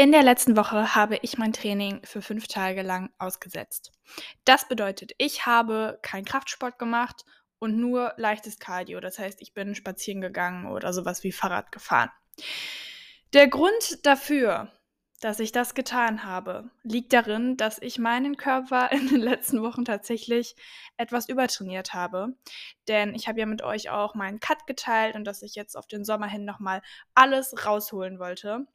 In der letzten Woche habe ich mein Training für fünf Tage lang ausgesetzt. Das bedeutet, ich habe keinen Kraftsport gemacht und nur leichtes Cardio. Das heißt, ich bin spazieren gegangen oder sowas wie Fahrrad gefahren. Der Grund dafür, dass ich das getan habe, liegt darin, dass ich meinen Körper in den letzten Wochen tatsächlich etwas übertrainiert habe. Denn ich habe ja mit euch auch meinen Cut geteilt und dass ich jetzt auf den Sommer hin nochmal alles rausholen wollte.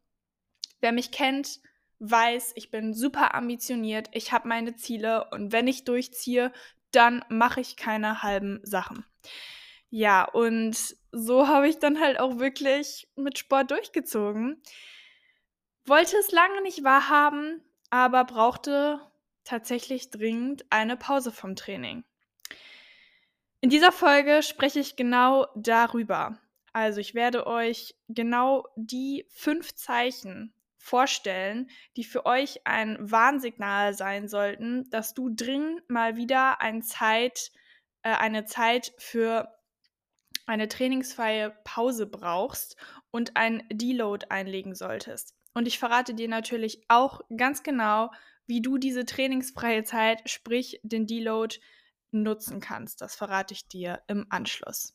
Wer mich kennt, weiß, ich bin super ambitioniert, ich habe meine Ziele und wenn ich durchziehe, dann mache ich keine halben Sachen. Ja, und so habe ich dann halt auch wirklich mit Sport durchgezogen. Wollte es lange nicht wahrhaben, aber brauchte tatsächlich dringend eine Pause vom Training. In dieser Folge spreche ich genau darüber. Also ich werde euch genau die fünf Zeichen vorstellen, die für euch ein Warnsignal sein sollten, dass du dringend mal wieder ein Zeit, äh, eine Zeit für eine trainingsfreie Pause brauchst und ein Deload einlegen solltest. Und ich verrate dir natürlich auch ganz genau, wie du diese trainingsfreie Zeit, sprich den Deload, nutzen kannst. Das verrate ich dir im Anschluss.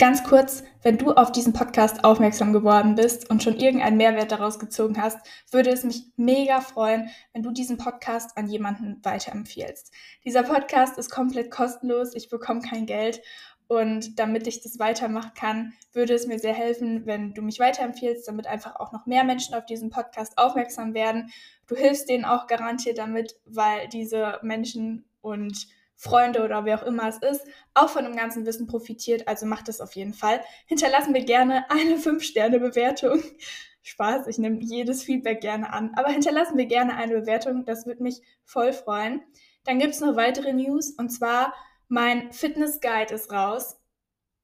Ganz kurz, wenn du auf diesen Podcast aufmerksam geworden bist und schon irgendeinen Mehrwert daraus gezogen hast, würde es mich mega freuen, wenn du diesen Podcast an jemanden weiterempfiehlst. Dieser Podcast ist komplett kostenlos, ich bekomme kein Geld und damit ich das weitermachen kann, würde es mir sehr helfen, wenn du mich weiterempfiehlst, damit einfach auch noch mehr Menschen auf diesen Podcast aufmerksam werden. Du hilfst denen auch garantiert damit, weil diese Menschen und Freunde oder wer auch immer es ist, auch von dem ganzen Wissen profitiert. Also macht das auf jeden Fall. Hinterlassen wir gerne eine 5-Sterne-Bewertung. Spaß, ich nehme jedes Feedback gerne an. Aber hinterlassen wir gerne eine Bewertung, das würde mich voll freuen. Dann gibt es noch weitere News und zwar mein Fitness Guide ist raus.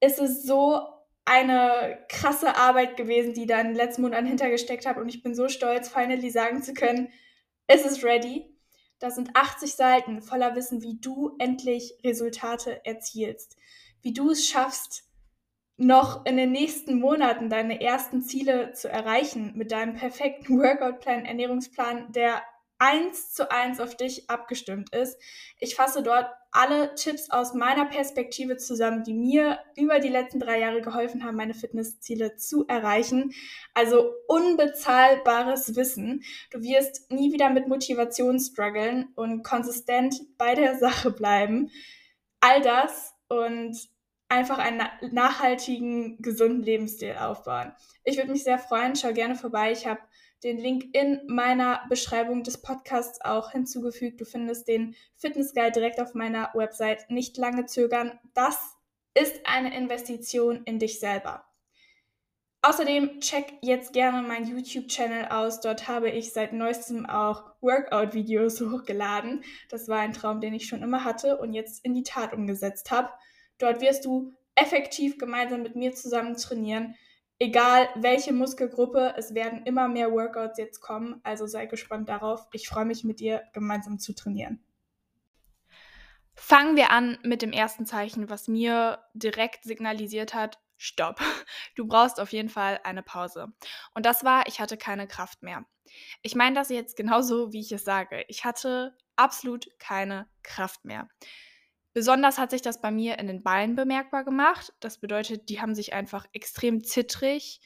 Es ist so eine krasse Arbeit gewesen, die da in den letzten Monaten hintergesteckt habe und ich bin so stolz, finally sagen zu können, es ist ready. Das sind 80 Seiten voller Wissen, wie du endlich Resultate erzielst. Wie du es schaffst, noch in den nächsten Monaten deine ersten Ziele zu erreichen mit deinem perfekten Workout-Plan, Ernährungsplan, der eins zu eins auf dich abgestimmt ist. Ich fasse dort alle Tipps aus meiner Perspektive zusammen, die mir über die letzten drei Jahre geholfen haben, meine Fitnessziele zu erreichen. Also unbezahlbares Wissen. Du wirst nie wieder mit Motivation strugglen und konsistent bei der Sache bleiben. All das und einfach einen nachhaltigen, gesunden Lebensstil aufbauen. Ich würde mich sehr freuen. Schau gerne vorbei. Ich habe den Link in meiner Beschreibung des Podcasts auch hinzugefügt. Du findest den Fitness Guide direkt auf meiner Website. Nicht lange zögern. Das ist eine Investition in dich selber. Außerdem check jetzt gerne meinen YouTube-Channel aus. Dort habe ich seit neuestem auch Workout-Videos hochgeladen. Das war ein Traum, den ich schon immer hatte und jetzt in die Tat umgesetzt habe. Dort wirst du effektiv gemeinsam mit mir zusammen trainieren egal welche Muskelgruppe, es werden immer mehr Workouts jetzt kommen. Also sei gespannt darauf. Ich freue mich mit dir gemeinsam zu trainieren. Fangen wir an mit dem ersten Zeichen, was mir direkt signalisiert hat, stopp. Du brauchst auf jeden Fall eine Pause. Und das war, ich hatte keine Kraft mehr. Ich meine das jetzt genauso, wie ich es sage. Ich hatte absolut keine Kraft mehr. Besonders hat sich das bei mir in den Beinen bemerkbar gemacht. Das bedeutet, die haben sich einfach extrem zittrig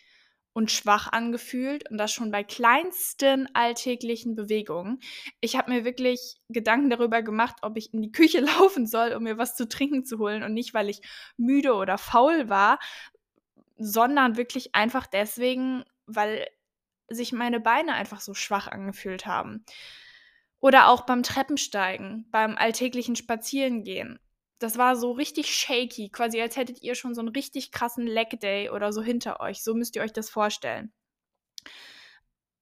und schwach angefühlt und das schon bei kleinsten alltäglichen Bewegungen. Ich habe mir wirklich Gedanken darüber gemacht, ob ich in die Küche laufen soll, um mir was zu trinken zu holen und nicht, weil ich müde oder faul war, sondern wirklich einfach deswegen, weil sich meine Beine einfach so schwach angefühlt haben. Oder auch beim Treppensteigen, beim alltäglichen Spazierengehen. Das war so richtig shaky, quasi als hättet ihr schon so einen richtig krassen Leg Day oder so hinter euch. So müsst ihr euch das vorstellen.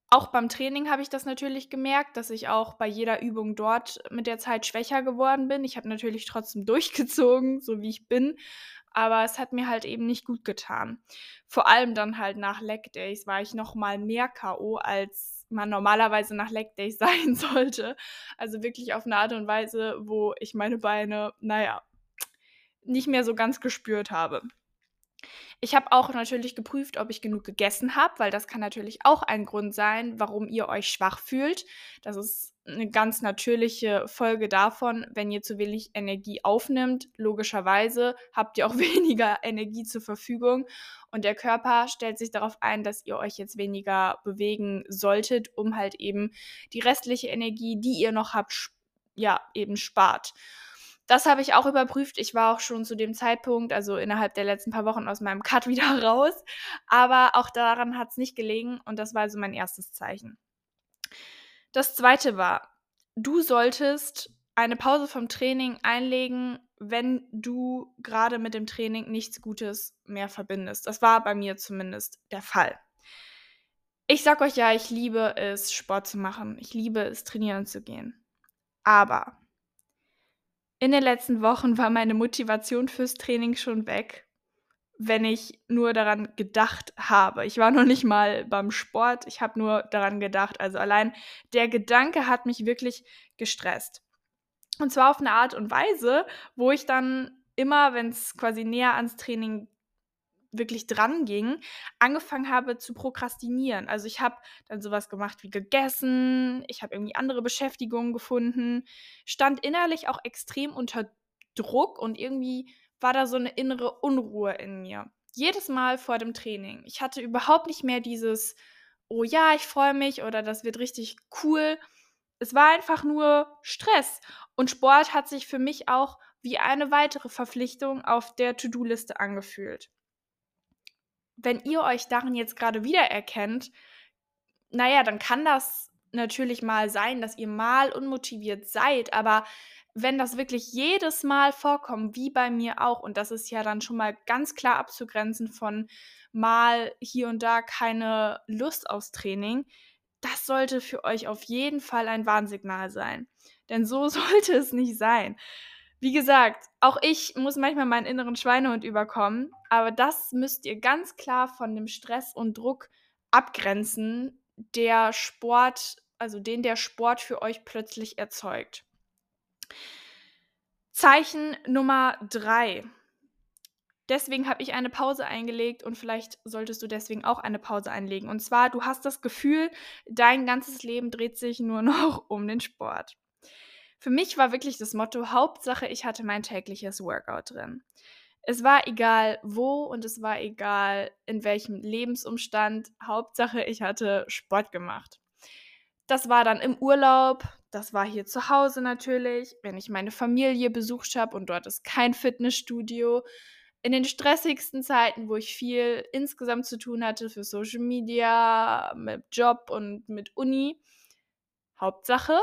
Auch beim Training habe ich das natürlich gemerkt, dass ich auch bei jeder Übung dort mit der Zeit schwächer geworden bin. Ich habe natürlich trotzdem durchgezogen, so wie ich bin, aber es hat mir halt eben nicht gut getan. Vor allem dann halt nach Leg Days war ich noch mal mehr KO als man normalerweise nach Leg Day sein sollte. Also wirklich auf eine Art und Weise, wo ich meine Beine, naja, nicht mehr so ganz gespürt habe. Ich habe auch natürlich geprüft, ob ich genug gegessen habe, weil das kann natürlich auch ein Grund sein, warum ihr euch schwach fühlt. Das ist eine ganz natürliche Folge davon, wenn ihr zu wenig Energie aufnimmt. Logischerweise habt ihr auch weniger Energie zur Verfügung und der Körper stellt sich darauf ein, dass ihr euch jetzt weniger bewegen solltet, um halt eben die restliche Energie, die ihr noch habt, ja, eben spart. Das habe ich auch überprüft. Ich war auch schon zu dem Zeitpunkt, also innerhalb der letzten paar Wochen aus meinem Cut wieder raus. Aber auch daran hat es nicht gelegen und das war also mein erstes Zeichen. Das zweite war, du solltest eine Pause vom Training einlegen, wenn du gerade mit dem Training nichts Gutes mehr verbindest. Das war bei mir zumindest der Fall. Ich sag euch ja, ich liebe es, Sport zu machen. Ich liebe es, trainieren zu gehen. Aber in den letzten Wochen war meine Motivation fürs Training schon weg wenn ich nur daran gedacht habe. Ich war noch nicht mal beim Sport, ich habe nur daran gedacht. Also allein der Gedanke hat mich wirklich gestresst. Und zwar auf eine Art und Weise, wo ich dann immer, wenn es quasi näher ans Training wirklich dran ging, angefangen habe zu prokrastinieren. Also ich habe dann sowas gemacht wie gegessen, ich habe irgendwie andere Beschäftigungen gefunden, stand innerlich auch extrem unter Druck und irgendwie war da so eine innere Unruhe in mir. Jedes Mal vor dem Training. Ich hatte überhaupt nicht mehr dieses, oh ja, ich freue mich oder das wird richtig cool. Es war einfach nur Stress. Und Sport hat sich für mich auch wie eine weitere Verpflichtung auf der To-Do-Liste angefühlt. Wenn ihr euch darin jetzt gerade wiedererkennt, naja, dann kann das natürlich mal sein, dass ihr mal unmotiviert seid, aber wenn das wirklich jedes Mal vorkommt, wie bei mir auch, und das ist ja dann schon mal ganz klar abzugrenzen von mal hier und da keine Lust aufs Training, das sollte für euch auf jeden Fall ein Warnsignal sein. Denn so sollte es nicht sein. Wie gesagt, auch ich muss manchmal meinen inneren Schweinehund überkommen, aber das müsst ihr ganz klar von dem Stress und Druck abgrenzen, der Sport, also den der Sport für euch plötzlich erzeugt. Zeichen Nummer drei. Deswegen habe ich eine Pause eingelegt und vielleicht solltest du deswegen auch eine Pause einlegen. Und zwar, du hast das Gefühl, dein ganzes Leben dreht sich nur noch um den Sport. Für mich war wirklich das Motto, Hauptsache, ich hatte mein tägliches Workout drin. Es war egal wo und es war egal in welchem Lebensumstand. Hauptsache, ich hatte Sport gemacht. Das war dann im Urlaub, das war hier zu Hause natürlich, wenn ich meine Familie besucht habe und dort ist kein Fitnessstudio. In den stressigsten Zeiten, wo ich viel insgesamt zu tun hatte für Social Media, mit Job und mit Uni. Hauptsache,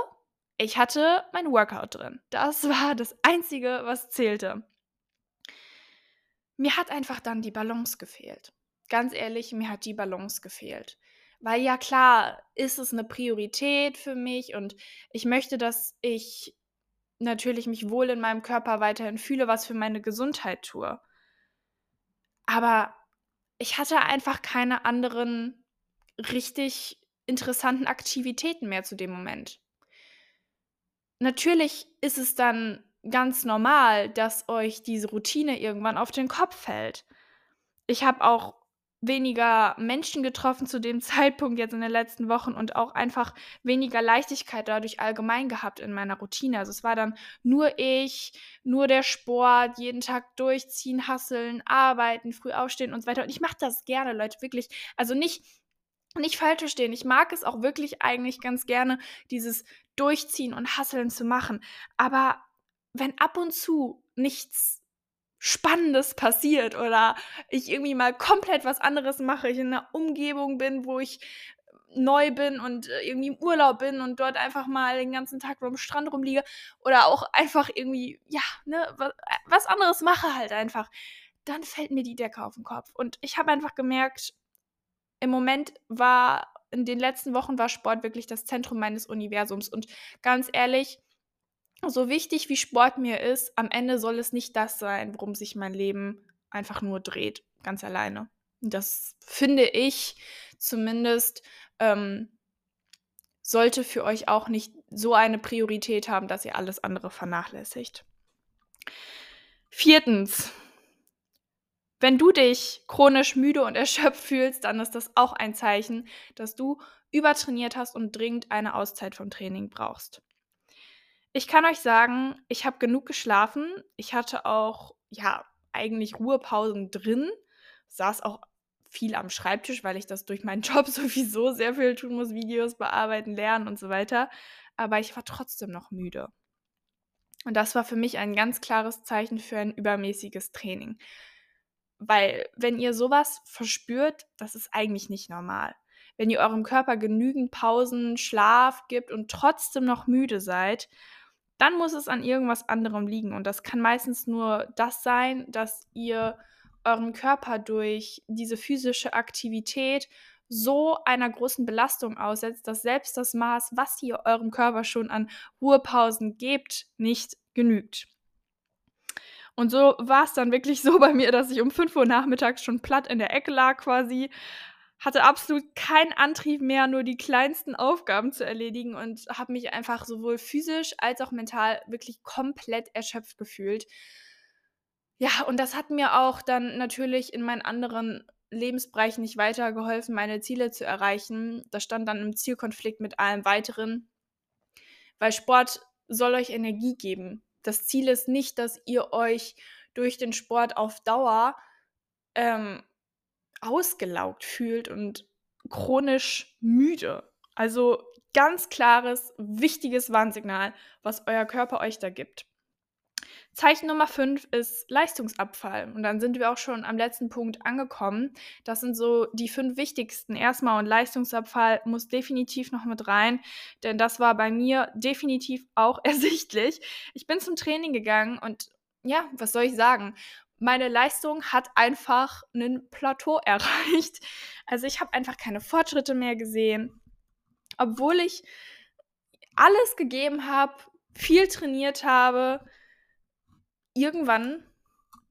ich hatte mein Workout drin. Das war das Einzige, was zählte. Mir hat einfach dann die Balance gefehlt. Ganz ehrlich, mir hat die Balance gefehlt. Weil ja klar, ist es eine Priorität für mich und ich möchte, dass ich natürlich mich wohl in meinem Körper weiterhin fühle, was für meine Gesundheit tue. Aber ich hatte einfach keine anderen richtig interessanten Aktivitäten mehr zu dem Moment. Natürlich ist es dann ganz normal, dass euch diese Routine irgendwann auf den Kopf fällt. Ich habe auch weniger Menschen getroffen zu dem Zeitpunkt jetzt in den letzten Wochen und auch einfach weniger Leichtigkeit dadurch allgemein gehabt in meiner Routine. Also es war dann nur ich, nur der Sport, jeden Tag durchziehen, hasseln, arbeiten, früh aufstehen und so weiter. Und ich mache das gerne, Leute, wirklich. Also nicht nicht falsch verstehen. Ich mag es auch wirklich eigentlich ganz gerne, dieses Durchziehen und Hasseln zu machen. Aber wenn ab und zu nichts Spannendes passiert oder ich irgendwie mal komplett was anderes mache, ich in einer Umgebung bin, wo ich neu bin und äh, irgendwie im Urlaub bin und dort einfach mal den ganzen Tag am Strand rumliege oder auch einfach irgendwie, ja, ne, was anderes mache halt einfach, dann fällt mir die Decke auf den Kopf. Und ich habe einfach gemerkt, im Moment war, in den letzten Wochen war Sport wirklich das Zentrum meines Universums. Und ganz ehrlich, so wichtig wie Sport mir ist, am Ende soll es nicht das sein, worum sich mein Leben einfach nur dreht, ganz alleine. Das finde ich zumindest ähm, sollte für euch auch nicht so eine Priorität haben, dass ihr alles andere vernachlässigt. Viertens, Wenn du dich chronisch müde und erschöpft fühlst, dann ist das auch ein Zeichen, dass du übertrainiert hast und dringend eine Auszeit vom Training brauchst. Ich kann euch sagen, ich habe genug geschlafen. Ich hatte auch, ja, eigentlich Ruhepausen drin. Saß auch viel am Schreibtisch, weil ich das durch meinen Job sowieso sehr viel tun muss, Videos bearbeiten, lernen und so weiter. Aber ich war trotzdem noch müde. Und das war für mich ein ganz klares Zeichen für ein übermäßiges Training. Weil wenn ihr sowas verspürt, das ist eigentlich nicht normal. Wenn ihr eurem Körper genügend Pausen, Schlaf gibt und trotzdem noch müde seid, dann muss es an irgendwas anderem liegen. Und das kann meistens nur das sein, dass ihr euren Körper durch diese physische Aktivität so einer großen Belastung aussetzt, dass selbst das Maß, was ihr eurem Körper schon an Ruhepausen gebt, nicht genügt. Und so war es dann wirklich so bei mir, dass ich um 5 Uhr nachmittags schon platt in der Ecke lag quasi, hatte absolut keinen Antrieb mehr, nur die kleinsten Aufgaben zu erledigen und habe mich einfach sowohl physisch als auch mental wirklich komplett erschöpft gefühlt. Ja, und das hat mir auch dann natürlich in meinen anderen Lebensbereichen nicht weitergeholfen, meine Ziele zu erreichen. Das stand dann im Zielkonflikt mit allem weiteren, weil Sport soll euch Energie geben. Das Ziel ist nicht, dass ihr euch durch den Sport auf Dauer ähm, ausgelaugt fühlt und chronisch müde. Also ganz klares, wichtiges Warnsignal, was euer Körper euch da gibt. Zeichen Nummer 5 ist Leistungsabfall. Und dann sind wir auch schon am letzten Punkt angekommen. Das sind so die fünf wichtigsten erstmal. Und Leistungsabfall muss definitiv noch mit rein, denn das war bei mir definitiv auch ersichtlich. Ich bin zum Training gegangen und ja, was soll ich sagen? meine Leistung hat einfach ein Plateau erreicht. Also ich habe einfach keine Fortschritte mehr gesehen. Obwohl ich alles gegeben habe, viel trainiert habe, irgendwann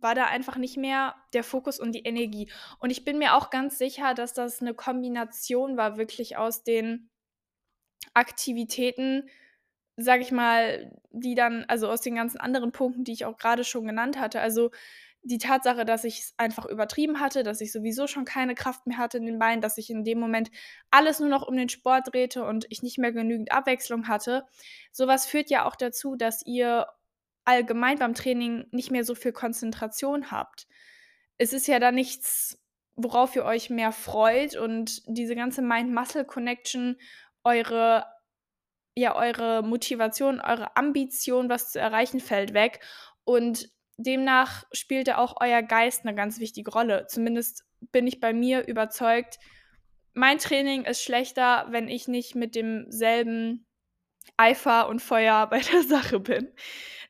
war da einfach nicht mehr der Fokus und die Energie. Und ich bin mir auch ganz sicher, dass das eine Kombination war, wirklich aus den Aktivitäten, sag ich mal, die dann, also aus den ganzen anderen Punkten, die ich auch gerade schon genannt hatte. Also die Tatsache, dass ich es einfach übertrieben hatte, dass ich sowieso schon keine Kraft mehr hatte in den Beinen, dass sich in dem Moment alles nur noch um den Sport drehte und ich nicht mehr genügend Abwechslung hatte, sowas führt ja auch dazu, dass ihr allgemein beim Training nicht mehr so viel Konzentration habt. Es ist ja da nichts, worauf ihr euch mehr freut und diese ganze Mind-Muscle-Connection, eure ja, eure Motivation, eure Ambition, was zu erreichen, fällt weg. Und demnach spielte auch euer Geist eine ganz wichtige Rolle. Zumindest bin ich bei mir überzeugt, mein Training ist schlechter, wenn ich nicht mit demselben Eifer und Feuer bei der Sache bin.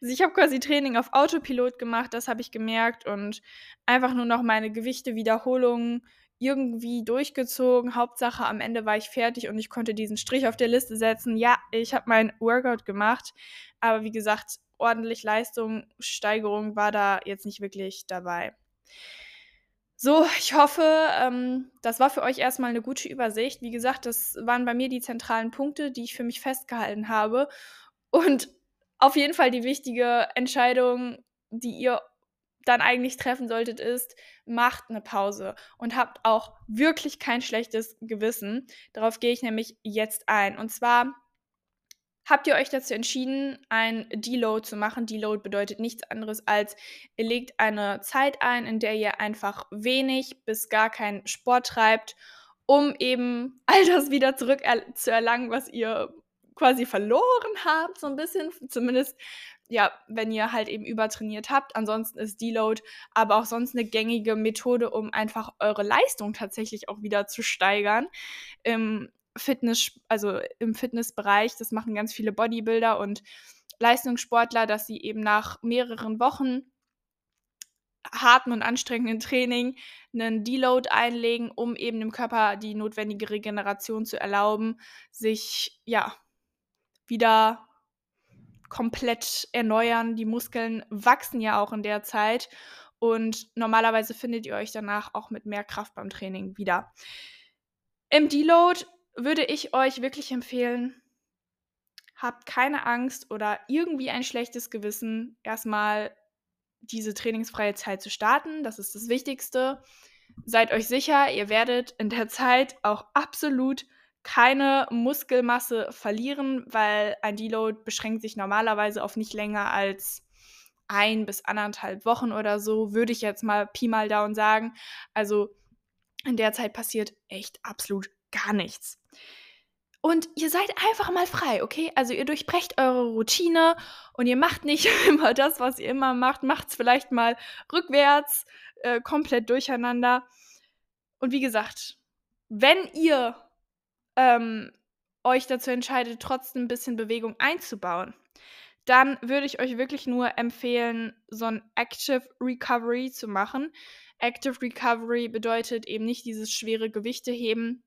Also ich habe quasi Training auf Autopilot gemacht, das habe ich gemerkt und einfach nur noch meine Gewichte, Wiederholungen irgendwie durchgezogen. Hauptsache am Ende war ich fertig und ich konnte diesen Strich auf der Liste setzen. Ja, ich habe mein Workout gemacht, aber wie gesagt, ordentlich Leistung, Steigerung war da jetzt nicht wirklich dabei. So, ich hoffe, ähm, das war für euch erstmal eine gute Übersicht. Wie gesagt, das waren bei mir die zentralen Punkte, die ich für mich festgehalten habe. Und auf jeden Fall die wichtige Entscheidung, die ihr dann eigentlich treffen solltet, ist, macht eine Pause und habt auch wirklich kein schlechtes Gewissen. Darauf gehe ich nämlich jetzt ein. Und zwar habt ihr euch dazu entschieden, ein Deload zu machen. Deload bedeutet nichts anderes als, ihr legt eine Zeit ein, in der ihr einfach wenig bis gar keinen Sport treibt, um eben all das wieder zurück er zu erlangen, was ihr quasi verloren habt, so ein bisschen. Zumindest, ja, wenn ihr halt eben übertrainiert habt. Ansonsten ist Deload aber auch sonst eine gängige Methode, um einfach eure Leistung tatsächlich auch wieder zu steigern. Im Fitness, also im Fitnessbereich, das machen ganz viele Bodybuilder und Leistungssportler, dass sie eben nach mehreren Wochen harten und anstrengenden Training einen Deload einlegen, um eben dem Körper die notwendige Regeneration zu erlauben, sich ja wieder komplett erneuern. Die Muskeln wachsen ja auch in der Zeit und normalerweise findet ihr euch danach auch mit mehr Kraft beim Training wieder. Im Deload würde ich euch wirklich empfehlen, habt keine Angst oder irgendwie ein schlechtes Gewissen, erstmal diese trainingsfreie Zeit zu starten. Das ist das Wichtigste. Seid euch sicher, ihr werdet in der Zeit auch absolut keine Muskelmasse verlieren, weil ein Deload beschränkt sich normalerweise auf nicht länger als ein bis anderthalb Wochen oder so, würde ich jetzt mal Pi mal Down sagen. Also in der Zeit passiert echt absolut gar nichts. Und ihr seid einfach mal frei, okay? Also ihr durchbrecht eure Routine und ihr macht nicht immer das, was ihr immer macht. Macht es vielleicht mal rückwärts, äh, komplett durcheinander. Und wie gesagt, wenn ihr ähm, euch dazu entscheidet, trotzdem ein bisschen Bewegung einzubauen, dann würde ich euch wirklich nur empfehlen, so ein Active Recovery zu machen. Active Recovery bedeutet eben nicht dieses schwere Gewichte heben,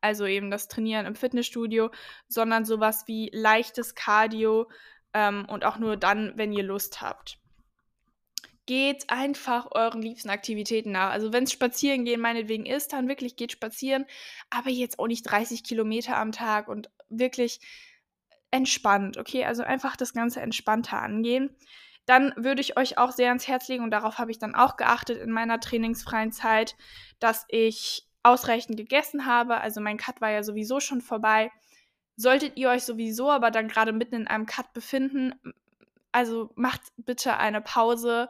also eben das Trainieren im Fitnessstudio, sondern sowas wie leichtes Cardio ähm, und auch nur dann, wenn ihr Lust habt. Geht einfach euren liebsten Aktivitäten nach. Also wenn es spazieren gehen meinetwegen ist, dann wirklich geht spazieren, aber jetzt auch nicht 30 Kilometer am Tag und wirklich entspannt, okay? Also einfach das Ganze entspannter angehen. Dann würde ich euch auch sehr ans Herz legen und darauf habe ich dann auch geachtet in meiner trainingsfreien Zeit, dass ich ausreichend gegessen habe. Also mein Cut war ja sowieso schon vorbei. Solltet ihr euch sowieso aber dann gerade mitten in einem Cut befinden, also macht bitte eine Pause,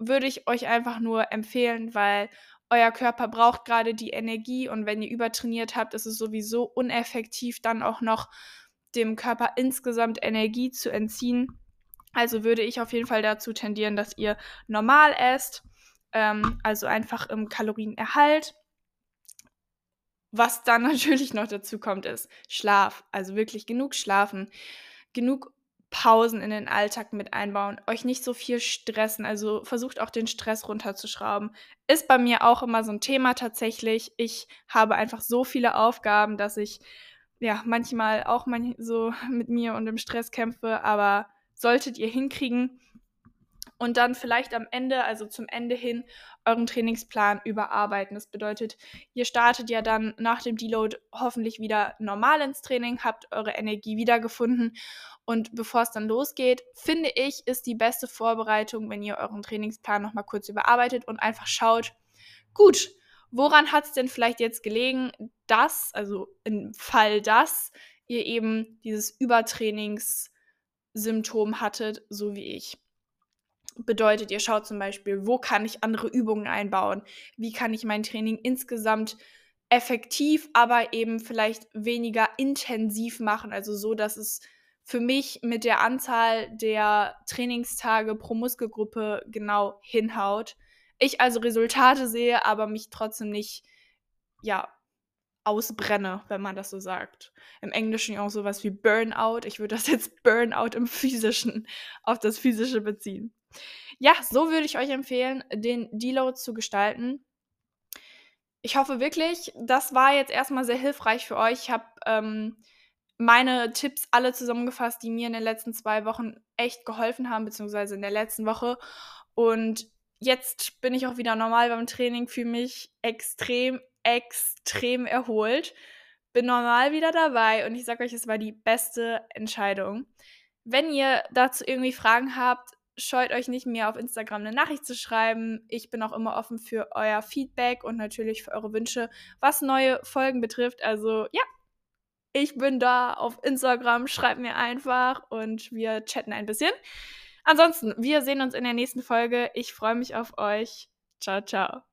würde ich euch einfach nur empfehlen, weil euer Körper braucht gerade die Energie und wenn ihr übertrainiert habt, ist es sowieso uneffektiv, dann auch noch dem Körper insgesamt Energie zu entziehen. Also würde ich auf jeden Fall dazu tendieren, dass ihr normal esst, ähm, also einfach im Kalorienerhalt was dann natürlich noch dazu kommt, ist Schlaf. Also wirklich genug schlafen, genug Pausen in den Alltag mit einbauen, euch nicht so viel stressen, also versucht auch den Stress runterzuschrauben. Ist bei mir auch immer so ein Thema tatsächlich. Ich habe einfach so viele Aufgaben, dass ich ja manchmal auch so mit mir und dem Stress kämpfe, aber solltet ihr hinkriegen, und dann vielleicht am Ende, also zum Ende hin, euren Trainingsplan überarbeiten. Das bedeutet, ihr startet ja dann nach dem Deload hoffentlich wieder normal ins Training, habt eure Energie wiedergefunden und bevor es dann losgeht, finde ich, ist die beste Vorbereitung, wenn ihr euren Trainingsplan nochmal kurz überarbeitet und einfach schaut, gut, woran hat es denn vielleicht jetzt gelegen, dass, also im Fall, dass ihr eben dieses Übertrainingssymptom hattet, so wie ich. Bedeutet, ihr schaut zum Beispiel, wo kann ich andere Übungen einbauen? Wie kann ich mein Training insgesamt effektiv, aber eben vielleicht weniger intensiv machen? Also so, dass es für mich mit der Anzahl der Trainingstage pro Muskelgruppe genau hinhaut. Ich also Resultate sehe, aber mich trotzdem nicht, ja, ausbrenne, wenn man das so sagt. Im Englischen auch sowas wie Burnout. Ich würde das jetzt Burnout im Physischen auf das Physische beziehen. Ja, so würde ich euch empfehlen, den Deload zu gestalten. Ich hoffe wirklich, das war jetzt erstmal sehr hilfreich für euch. Ich habe ähm, meine Tipps alle zusammengefasst, die mir in den letzten zwei Wochen echt geholfen haben, beziehungsweise in der letzten Woche. Und jetzt bin ich auch wieder normal beim Training, fühle mich extrem, extrem erholt. Bin normal wieder dabei und ich sage euch, es war die beste Entscheidung. Wenn ihr dazu irgendwie Fragen habt, scheut euch nicht, mir auf Instagram eine Nachricht zu schreiben. Ich bin auch immer offen für euer Feedback und natürlich für eure Wünsche, was neue Folgen betrifft. Also ja, ich bin da auf Instagram. Schreibt mir einfach und wir chatten ein bisschen. Ansonsten, wir sehen uns in der nächsten Folge. Ich freue mich auf euch. Ciao, ciao.